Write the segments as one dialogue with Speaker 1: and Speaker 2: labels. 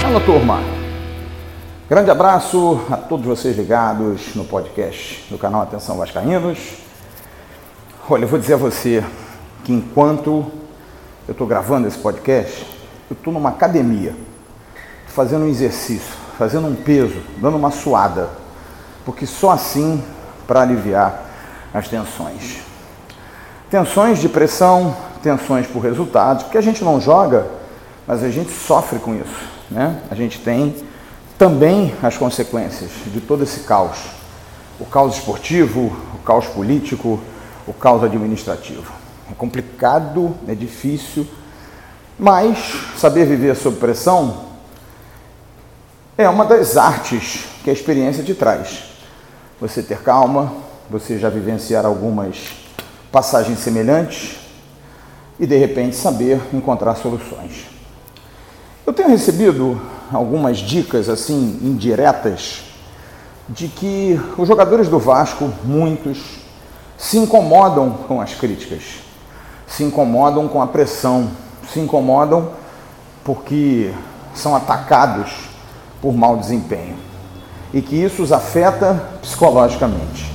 Speaker 1: Fala turma! Grande abraço a todos vocês ligados no podcast do canal Atenção Vascaínos. Olha, eu vou dizer a você que enquanto eu estou gravando esse podcast, eu estou numa academia, fazendo um exercício, fazendo um peso, dando uma suada, porque só assim para aliviar as tensões. Tensões de pressão, tensões por resultados, porque a gente não joga, mas a gente sofre com isso. Né? A gente tem também as consequências de todo esse caos. O caos esportivo, o caos político, o caos administrativo. É complicado, é difícil, mas saber viver sob pressão é uma das artes que a experiência te traz. Você ter calma, você já vivenciar algumas passagens semelhantes e de repente saber encontrar soluções. Eu tenho recebido algumas dicas assim indiretas de que os jogadores do Vasco, muitos, se incomodam com as críticas, se incomodam com a pressão, se incomodam porque são atacados por mau desempenho e que isso os afeta psicologicamente.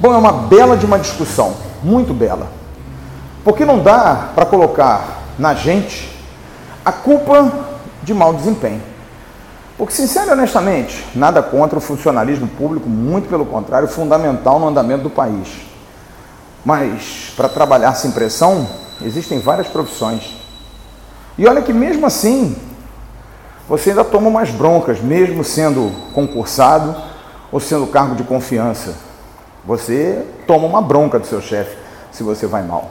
Speaker 1: Bom, é uma bela de uma discussão, muito bela, porque não dá para colocar na gente a culpa de mau desempenho. Porque, sincero e honestamente, nada contra o funcionalismo público, muito pelo contrário, fundamental no andamento do país. Mas, para trabalhar sem pressão, existem várias profissões. E olha que, mesmo assim, você ainda toma umas broncas, mesmo sendo concursado ou sendo cargo de confiança. Você toma uma bronca do seu chefe se você vai mal.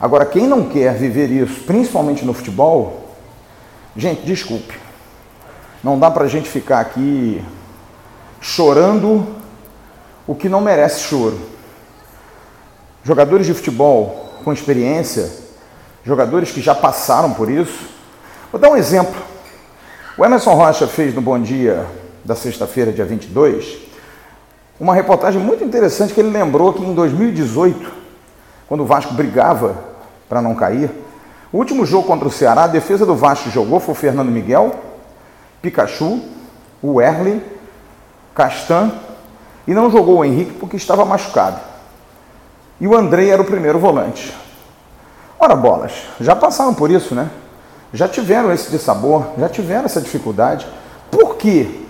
Speaker 1: Agora, quem não quer viver isso, principalmente no futebol, gente, desculpe. Não dá para gente ficar aqui chorando o que não merece choro. Jogadores de futebol com experiência, jogadores que já passaram por isso. Vou dar um exemplo. O Emerson Rocha fez no Bom Dia da sexta-feira, dia 22, uma reportagem muito interessante que ele lembrou que em 2018, quando o Vasco brigava para não cair, o último jogo contra o Ceará, a defesa do Vasco jogou foi o Fernando Miguel, Pikachu, o Erle, Castan e não jogou o Henrique porque estava machucado. E o Andrei era o primeiro volante. Ora, bolas, já passaram por isso, né? Já tiveram esse dissabor, já tiveram essa dificuldade. Por que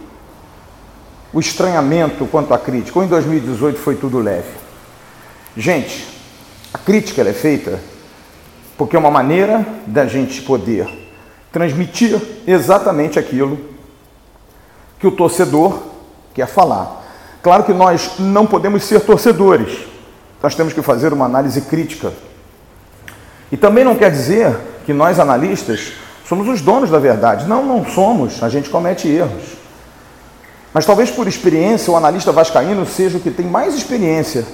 Speaker 1: o estranhamento quanto à crítica? Ou em 2018 foi tudo leve? Gente, a crítica é feita porque é uma maneira da gente poder transmitir exatamente aquilo que o torcedor quer falar. Claro que nós não podemos ser torcedores, nós temos que fazer uma análise crítica. E também não quer dizer que nós analistas somos os donos da verdade. Não, não somos, a gente comete erros. Mas talvez por experiência o analista vascaíno seja o que tem mais experiência,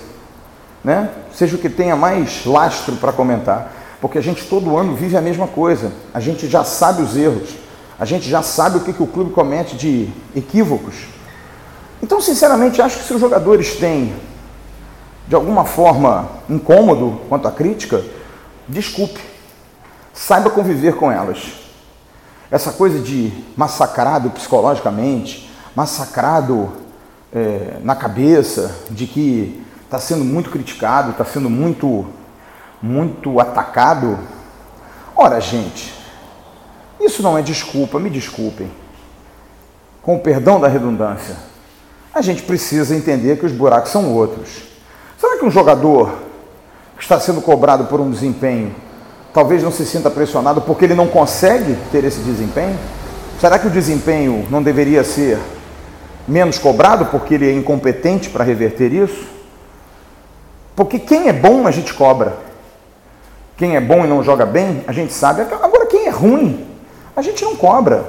Speaker 1: né? seja o que tenha mais lastro para comentar. Porque a gente todo ano vive a mesma coisa. A gente já sabe os erros. A gente já sabe o que, que o clube comete de equívocos. Então, sinceramente, acho que se os jogadores têm, de alguma forma, incômodo quanto à crítica, desculpe. Saiba conviver com elas. Essa coisa de massacrado psicologicamente, massacrado é, na cabeça, de que está sendo muito criticado, está sendo muito muito atacado. Ora, gente, isso não é desculpa, me desculpem. Com o perdão da redundância, a gente precisa entender que os buracos são outros. Será que um jogador que está sendo cobrado por um desempenho talvez não se sinta pressionado porque ele não consegue ter esse desempenho? Será que o desempenho não deveria ser menos cobrado porque ele é incompetente para reverter isso? Porque quem é bom a gente cobra. Quem é bom e não joga bem, a gente sabe. Agora, quem é ruim, a gente não cobra.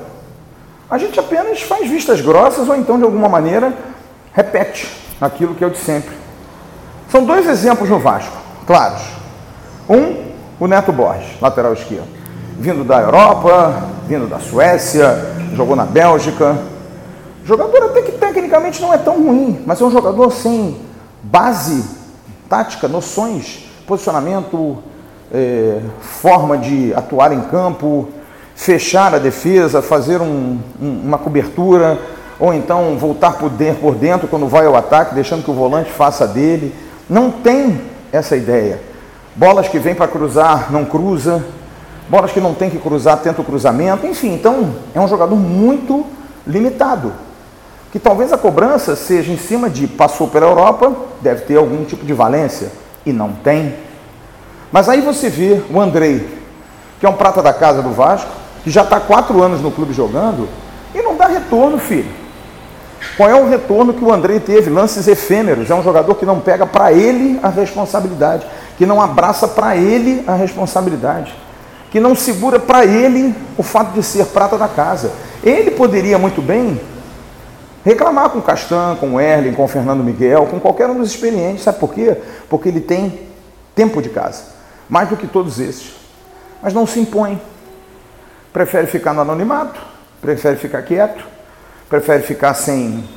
Speaker 1: A gente apenas faz vistas grossas ou então, de alguma maneira, repete aquilo que é o de sempre. São dois exemplos no Vasco, claros. Um, o Neto Borges, lateral esquerdo. Vindo da Europa, vindo da Suécia, jogou na Bélgica. Jogador até que tecnicamente não é tão ruim, mas é um jogador sem base tática, noções, posicionamento, é, forma de atuar em campo, fechar a defesa, fazer um, um, uma cobertura, ou então voltar por dentro, por dentro quando vai ao ataque, deixando que o volante faça dele. Não tem essa ideia. Bolas que vêm para cruzar, não cruza. Bolas que não tem que cruzar, tenta o cruzamento. Enfim, então é um jogador muito limitado. Que talvez a cobrança seja em cima de passou pela Europa, deve ter algum tipo de valência. E não tem. Mas aí você vê o Andrei, que é um prata da casa do Vasco, que já está quatro anos no clube jogando, e não dá retorno, filho. Qual é o retorno que o Andrei teve? Lances efêmeros. É um jogador que não pega para ele a responsabilidade, que não abraça para ele a responsabilidade, que não segura para ele o fato de ser prata da casa. Ele poderia muito bem reclamar com o Castan, com o Erling, com o Fernando Miguel, com qualquer um dos experientes. Sabe por quê? Porque ele tem tempo de casa, mais do que todos esses. Mas não se impõe. Prefere ficar no anonimato, prefere ficar quieto, prefere ficar sem,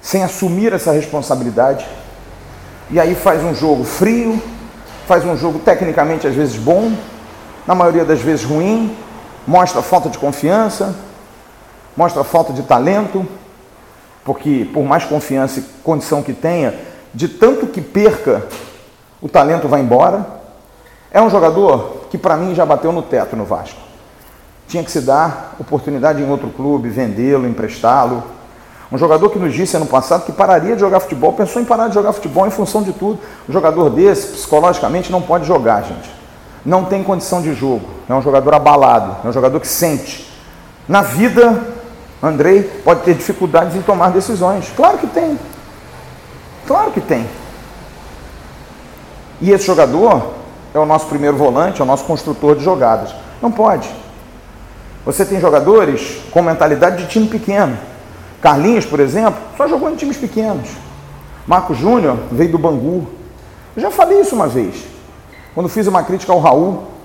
Speaker 1: sem assumir essa responsabilidade. E aí faz um jogo frio, faz um jogo tecnicamente às vezes bom, na maioria das vezes ruim, mostra falta de confiança, mostra falta de talento, porque por mais confiança e condição que tenha, de tanto que perca, o talento vai embora. É um jogador que para mim já bateu no teto no Vasco. Tinha que se dar oportunidade em outro clube, vendê-lo, emprestá-lo. Um jogador que nos disse ano passado que pararia de jogar futebol, pensou em parar de jogar futebol em função de tudo. Um jogador desse, psicologicamente, não pode jogar, gente. Não tem condição de jogo. É um jogador abalado, é um jogador que sente. Na vida, Andrei pode ter dificuldades em tomar decisões. Claro que tem. Claro que tem. E esse jogador é o nosso primeiro volante, é o nosso construtor de jogadas. Não pode. Você tem jogadores com mentalidade de time pequeno. Carlinhos, por exemplo, só jogou em times pequenos. Marco Júnior veio do Bangu. Eu já falei isso uma vez, quando fiz uma crítica ao Raul,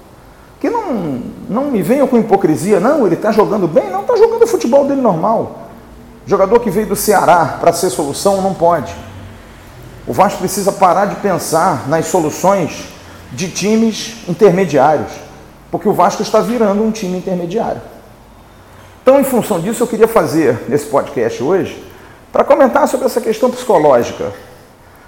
Speaker 1: que não, não me venham com hipocrisia, não, ele está jogando bem, não, está jogando o futebol dele normal. Jogador que veio do Ceará para ser solução não pode. O Vasco precisa parar de pensar nas soluções de times intermediários, porque o Vasco está virando um time intermediário. Então, em função disso, eu queria fazer esse podcast hoje para comentar sobre essa questão psicológica,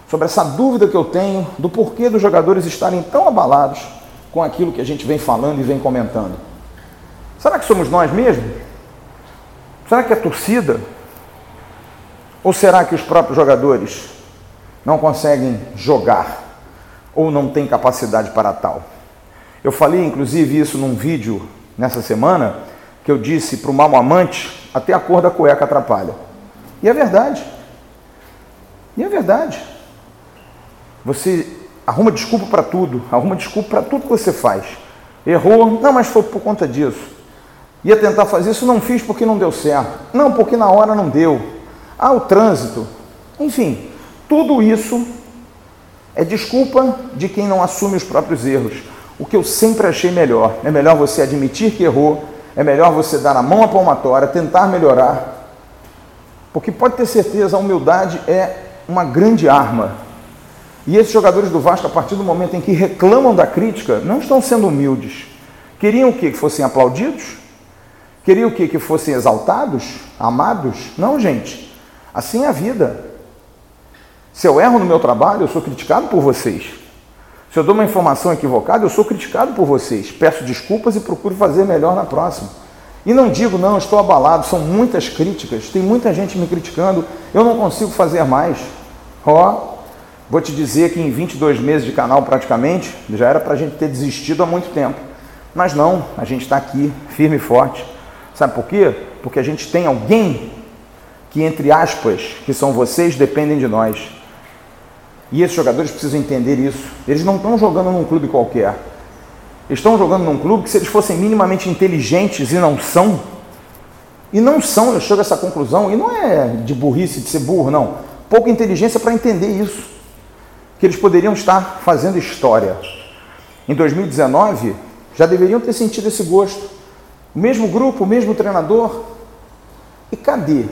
Speaker 1: sobre essa dúvida que eu tenho do porquê dos jogadores estarem tão abalados com aquilo que a gente vem falando e vem comentando. Será que somos nós mesmos? Será que é torcida? Ou será que os próprios jogadores não conseguem jogar ou não têm capacidade para tal? Eu falei inclusive isso num vídeo nessa semana que eu disse para o mal amante, até a cor da cueca atrapalha. E é verdade. E é verdade. Você arruma desculpa para tudo, arruma desculpa para tudo que você faz. Errou, não, mas foi por conta disso. Ia tentar fazer isso, não fiz porque não deu certo. Não, porque na hora não deu. Ah, o trânsito. Enfim, tudo isso é desculpa de quem não assume os próprios erros. O que eu sempre achei melhor. É melhor você admitir que errou, é melhor você dar a mão à palmatória, tentar melhorar. Porque pode ter certeza, a humildade é uma grande arma. E esses jogadores do Vasco, a partir do momento em que reclamam da crítica, não estão sendo humildes. Queriam o quê? Que fossem aplaudidos? Queriam o quê? Que fossem exaltados? Amados? Não, gente. Assim é a vida. Se eu erro no meu trabalho, eu sou criticado por vocês. Se eu dou uma informação equivocada, eu sou criticado por vocês. Peço desculpas e procuro fazer melhor na próxima. E não digo, não, estou abalado, são muitas críticas, tem muita gente me criticando, eu não consigo fazer mais. Ó, oh, vou te dizer que em 22 meses de canal praticamente, já era para a gente ter desistido há muito tempo. Mas não, a gente está aqui, firme e forte. Sabe por quê? Porque a gente tem alguém que, entre aspas, que são vocês, dependem de nós. E esses jogadores precisam entender isso. Eles não estão jogando num clube qualquer. Eles estão jogando num clube que, se eles fossem minimamente inteligentes e não são, e não são, eu chego a essa conclusão, e não é de burrice, de ser burro, não. Pouca inteligência para entender isso. Que eles poderiam estar fazendo história. Em 2019, já deveriam ter sentido esse gosto. O mesmo grupo, o mesmo treinador. E cadê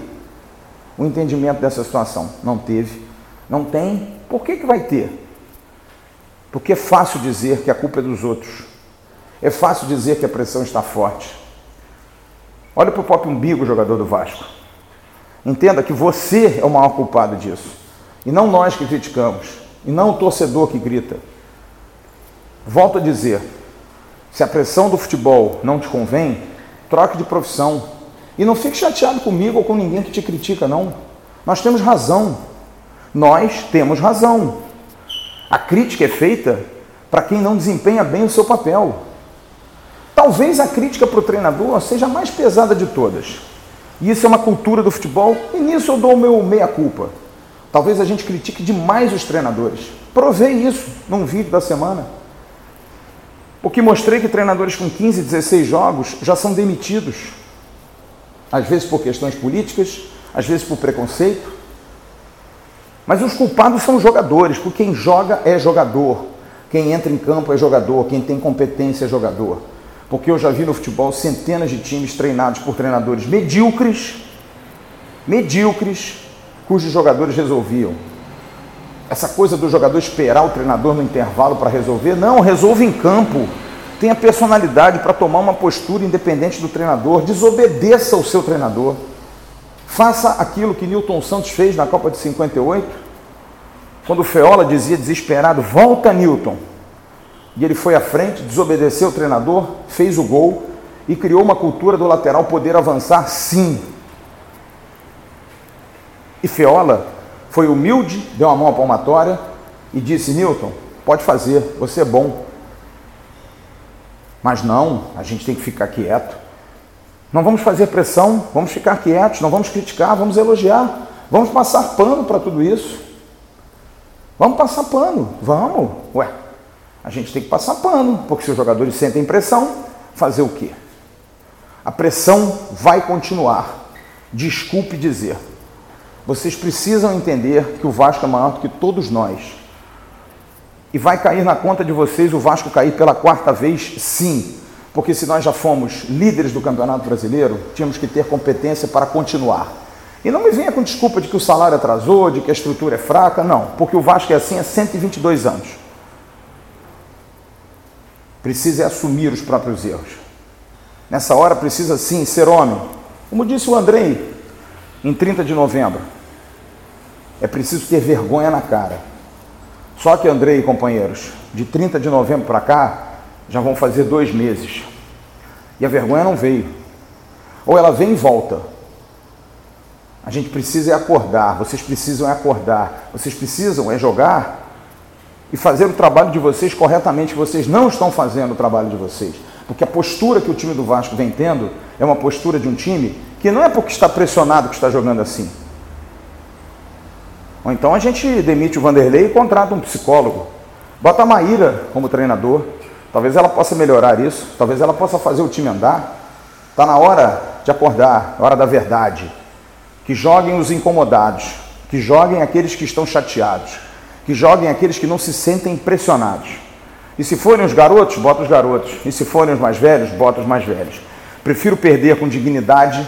Speaker 1: o entendimento dessa situação? Não teve, não tem Por que, que vai ter? Porque é fácil dizer que a culpa é dos outros. É fácil dizer que a pressão está forte. Olha para o próprio umbigo, jogador do Vasco. Entenda que você é o maior culpado disso. E não nós que criticamos. E não o torcedor que grita. Volto a dizer: se a pressão do futebol não te convém, troque de profissão. E não fique chateado comigo ou com ninguém que te critica, não. Nós temos razão. Nós temos razão. A crítica é feita para quem não desempenha bem o seu papel. Talvez a crítica para o treinador seja a mais pesada de todas. E isso é uma cultura do futebol, e nisso eu dou o meu meia-culpa. Talvez a gente critique demais os treinadores. Provei isso num vídeo da semana. Porque mostrei que treinadores com 15, 16 jogos já são demitidos. Às vezes por questões políticas, às vezes por preconceito. Mas os culpados são os jogadores, porque quem joga é jogador. Quem entra em campo é jogador, quem tem competência é jogador. Porque eu já vi no futebol centenas de times treinados por treinadores medíocres, medíocres, cujos jogadores resolviam. Essa coisa do jogador esperar o treinador no intervalo para resolver, não, resolve em campo. Tenha personalidade para tomar uma postura independente do treinador, desobedeça o seu treinador. Faça aquilo que Newton Santos fez na Copa de 58, quando o Feola dizia desesperado: Volta, Newton. E ele foi à frente, desobedeceu o treinador, fez o gol e criou uma cultura do lateral poder avançar, sim. E Feola foi humilde, deu uma mão à palmatória e disse: Newton, pode fazer, você é bom. Mas não, a gente tem que ficar quieto. Não vamos fazer pressão, vamos ficar quietos, não vamos criticar, vamos elogiar, vamos passar pano para tudo isso. Vamos passar pano, vamos. Ué, a gente tem que passar pano, porque se os jogadores sentem pressão, fazer o quê? A pressão vai continuar. Desculpe dizer. Vocês precisam entender que o Vasco é maior do que todos nós. E vai cair na conta de vocês o Vasco cair pela quarta vez, sim. Porque se nós já fomos líderes do Campeonato Brasileiro, tínhamos que ter competência para continuar. E não me venha com desculpa de que o salário atrasou, de que a estrutura é fraca, não. Porque o Vasco é assim há 122 anos. Precisa assumir os próprios erros. Nessa hora precisa sim ser homem. Como disse o Andrei em 30 de novembro. É preciso ter vergonha na cara. Só que Andrei e companheiros, de 30 de novembro para cá, já vão fazer dois meses. E a vergonha não veio. Ou ela vem e volta. A gente precisa é acordar, vocês precisam é acordar, vocês precisam é jogar e fazer o trabalho de vocês corretamente. Vocês não estão fazendo o trabalho de vocês. Porque a postura que o time do Vasco vem tendo é uma postura de um time que não é porque está pressionado que está jogando assim. Ou então a gente demite o Vanderlei e contrata um psicólogo. Bota a Maíra como treinador. Talvez ela possa melhorar isso, talvez ela possa fazer o time andar. Está na hora de acordar, hora da verdade. Que joguem os incomodados, que joguem aqueles que estão chateados, que joguem aqueles que não se sentem pressionados. E se forem os garotos, bota os garotos. E se forem os mais velhos, bota os mais velhos. Prefiro perder com dignidade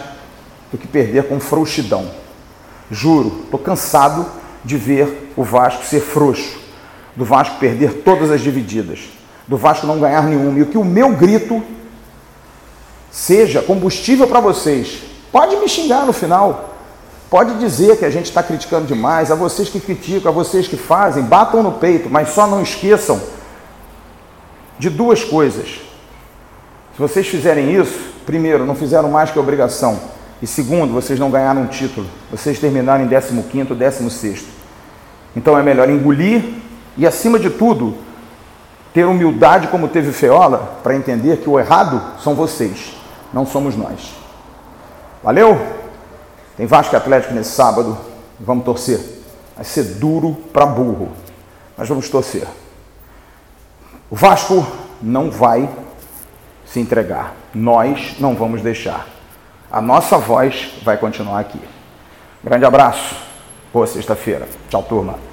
Speaker 1: do que perder com frouxidão. Juro, estou cansado de ver o Vasco ser frouxo, do Vasco perder todas as divididas do Vasco não ganhar nenhum. E que o meu grito seja combustível para vocês. Pode me xingar no final. Pode dizer que a gente está criticando demais, a vocês que criticam, a vocês que fazem, batam no peito, mas só não esqueçam de duas coisas. Se vocês fizerem isso, primeiro, não fizeram mais que obrigação. E segundo, vocês não ganharam um título. Vocês terminaram em 15º, 16 Então é melhor engolir e, acima de tudo, ter humildade como teve Feola para entender que o errado são vocês, não somos nós. Valeu? Tem Vasco Atlético nesse sábado. Vamos torcer. Vai ser duro para burro, mas vamos torcer. O Vasco não vai se entregar. Nós não vamos deixar. A nossa voz vai continuar aqui. Grande abraço. Boa sexta-feira. Tchau, turma.